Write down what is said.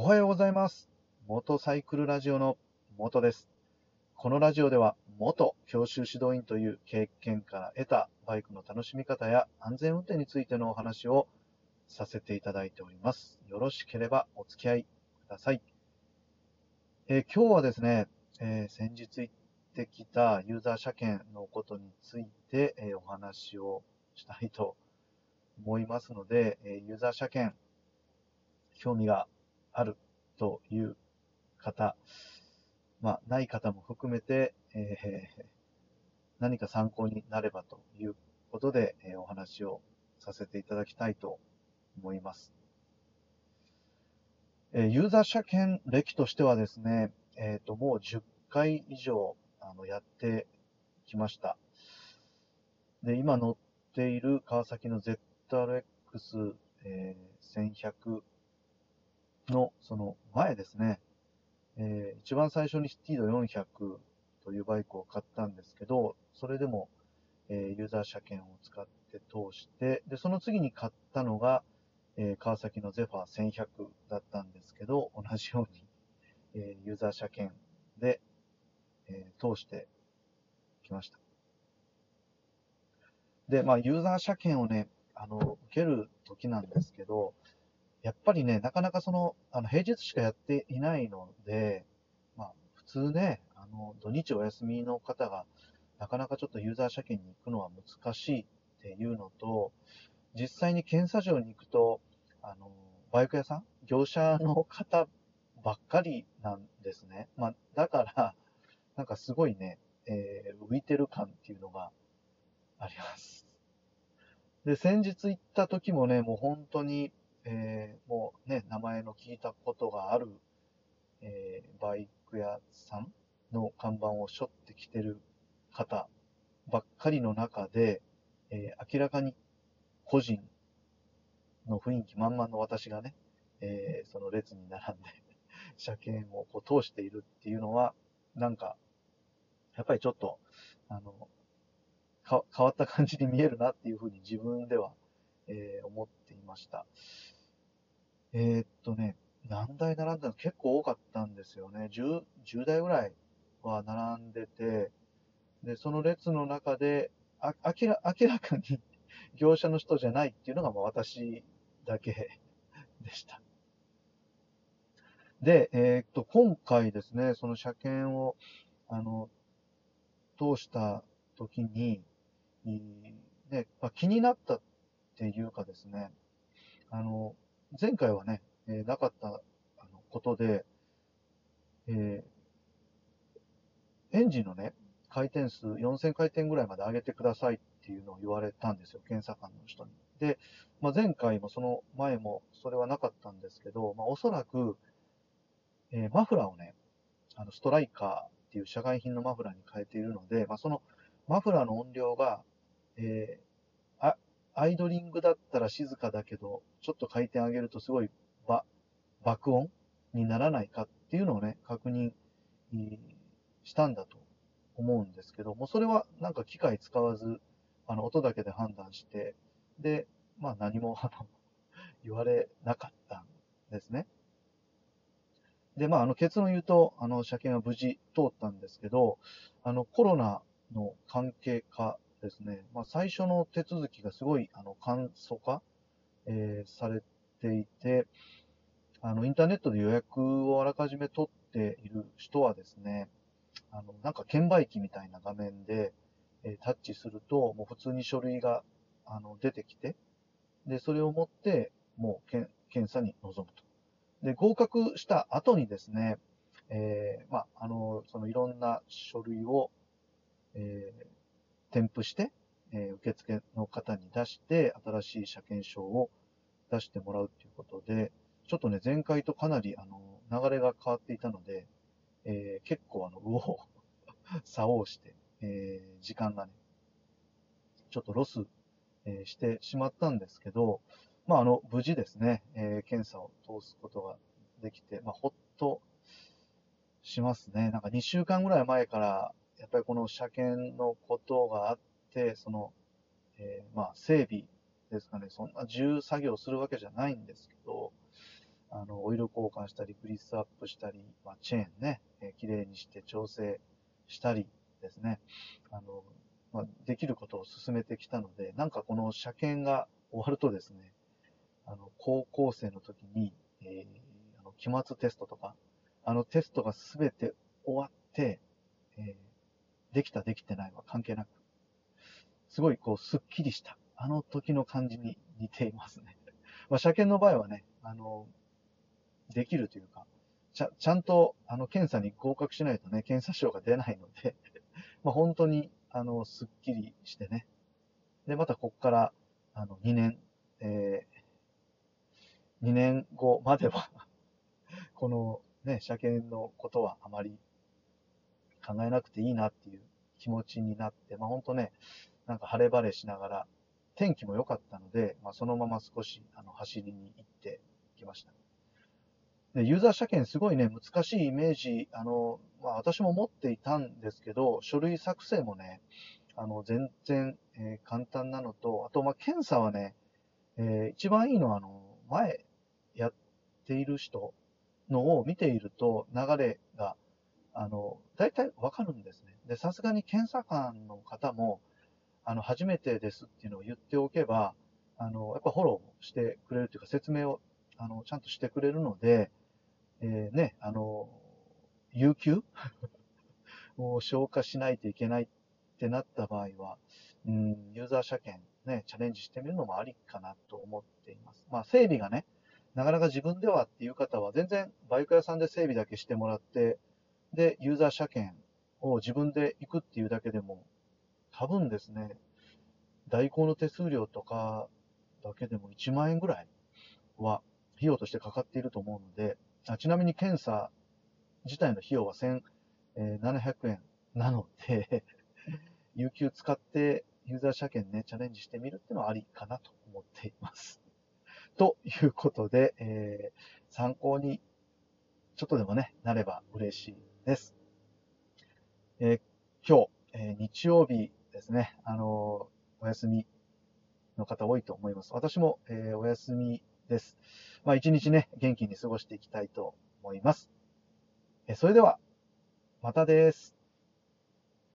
おはようございます。元サイクルラジオの元です。このラジオでは元教習指導員という経験から得たバイクの楽しみ方や安全運転についてのお話をさせていただいております。よろしければお付き合いください。えー今日はですね、えー先日行ってきたユーザー車検のことについて、えーお話をしたいと思いますので、えユーザー車検興味があるという方、まあ、ない方も含めて、えー何か参考になればということで、えーお話をさせていただきたいと思います。えーユーザー車検歴としてはですね、えーと、もう10回以上あのやってきました。で、今乗っている川崎の ZRX、えー1100のその前ですね、えー一番最初にスティード400というバイクを買ったんですけど、それでも、えーユーザー車検を使って通して、で、その次に買ったのが、えー川崎のゼファー1100だったんですけど、同じように、えーユーザー車検で、えー通してきました。で、まあ、ユーザー車検をね、あの、受ける時なんですけど、やっぱりね、なかなかその、あの、平日しかやっていないので、まあ、普通ね、あの、土日お休みの方が、なかなかちょっとユーザー車検に行くのは難しいっていうのと、実際に検査場に行くと、あの、バイク屋さん業者の方ばっかりなんですね。まあ、だから、なんかすごいね、えー浮いてる感っていうのがあります。で、先日行った時もね、もう本当に、えーもうね、名前の聞いたことがある、えーバイク屋さんの看板を背負ってきてる方ばっかりの中で、えー明らかに個人の雰囲気満々の私がね、えーその列に並んで 車検をこう通しているっていうのは、なんか、やっぱりちょっと、あの、変わった感じに見えるなっていうふうに自分では、えー思っていました。えーっとね、何台並んだの？結構多かったんですよね。10、10台ぐらいは並んでて、で、その列の中で、あ明ら明らかに 業者の人じゃないっていうのがまあ私だけ でした。で、えーっと、今回ですね、その車検を、あの、通した時に、ね、まあ、気になったっていうかですね、あの、前回はね、えーなかったあのことで、えーエンジンのね、回転数4000回転ぐらいまで上げてくださいっていうのを言われたんですよ、検査官の人に。で、まあ、前回もその前もそれはなかったんですけど、まあ、おそらく、えーマフラーをね、あのストライカーっていう社外品のマフラーに変えているので、まあ、そのマフラーの音量が、えーアイドリングだったら静かだけど、ちょっと回転上げるとすごいば爆音にならないかっていうのをね、確認したんだと思うんですけども、それはなんか機械使わず、あの音だけで判断して、で、まあ何もあの 言われなかったんですね。で、まああの結論言うと、あの車検は無事通ったんですけど、あのコロナの関係かですね、まあ最初の手続きがすごいあの簡素化、えーされていて、あのインターネットで予約をあらかじめ取っている人はですね、あの、なんか券売機みたいな画面で、えータッチすると、もう普通に書類が、あの、出てきて、で、それを持って、もう、けん検査に臨むと。で、合格した後にですね、えーまあ、あの、そのいろんな書類を、えー添付して、えー受付の方に出して、新しい車検証を出してもらうということで、ちょっとね、前回とかなり、あの、流れが変わっていたので、えー結構あの、右往 左往して、えー時間がね、ちょっとロス、えーしてしまったんですけど、まあ、あの、無事ですね、えー検査を通すことができて、まあ、ほっとしますね。なんか2週間ぐらい前から、やっぱりこの車検のことがあって、その、えーまあ、整備ですかね、そんな重作業するわけじゃないんですけど、あの、オイル交換したり、グリスアップしたり、まあ、チェーンね、えー、綺麗にして調整したりですね、あの、まあ、できることを進めてきたので、なんかこの車検が終わるとですね、あの、高校生の時に、えー、あの期末テストとか、あのテストがすべて終わって、えー、できたできてないは関係なく、すごいこう、すっきりした、あの時の感じに似ていますね。まあ、車検の場合はね、あの、できるというか、ちゃちゃんとあの検査に合格しないとね、検査証が出ないので まあ本当にあのすっきりしてね、で、またここからあの2年、えー、2年後までは このね、車検のことはあまり考えなくていいなっていう気持ちになって、まあ本当ね、なんか晴れ晴れしながら、天気も良かったので、まあ、そのまま少しあの走りに行ってきました。でユーザー車検すごいね、難しいイメージ、あの、まあ、私も持っていたんですけど、書類作成もね、あの、全然、えー、簡単なのと、あと、まあ、検査はね、えー、一番いいのは、あの、前やっている人のを見ていると、流れが、あの、大体わかるんですね。で、さすがに検査官の方も、あの、初めてですっていうのを言っておけば、あの、やっぱフォローしてくれるというか、説明を、あの、ちゃんとしてくれるので、えー、ね、あの、有給？を消化しないといけないってなった場合は、うん、ユーザー車検ね、チャレンジしてみるのもありかなと思っています。まあ、整備がね、なかなか自分ではっていう方は、全然バイク屋さんで整備だけしてもらって、で、ユーザー車検を自分で行くっていうだけでも、多分ですね、代行の手数料とかだけでも1万円ぐらいは費用としてかかっていると思うので、あちなみに検査自体の費用は1700円なので 有給使ってユーザー車検ね、チャレンジしてみるっていうのはありかなと思っています。ということで、えー、参考にちょっとでもね、なれば嬉しいです。えー、今日、えー、日曜日ですね、あのお休みの方多いと思います。私も、えお休みです。まあ、一日ね、元気に過ごしていきたいと思います。えそれでは、またです。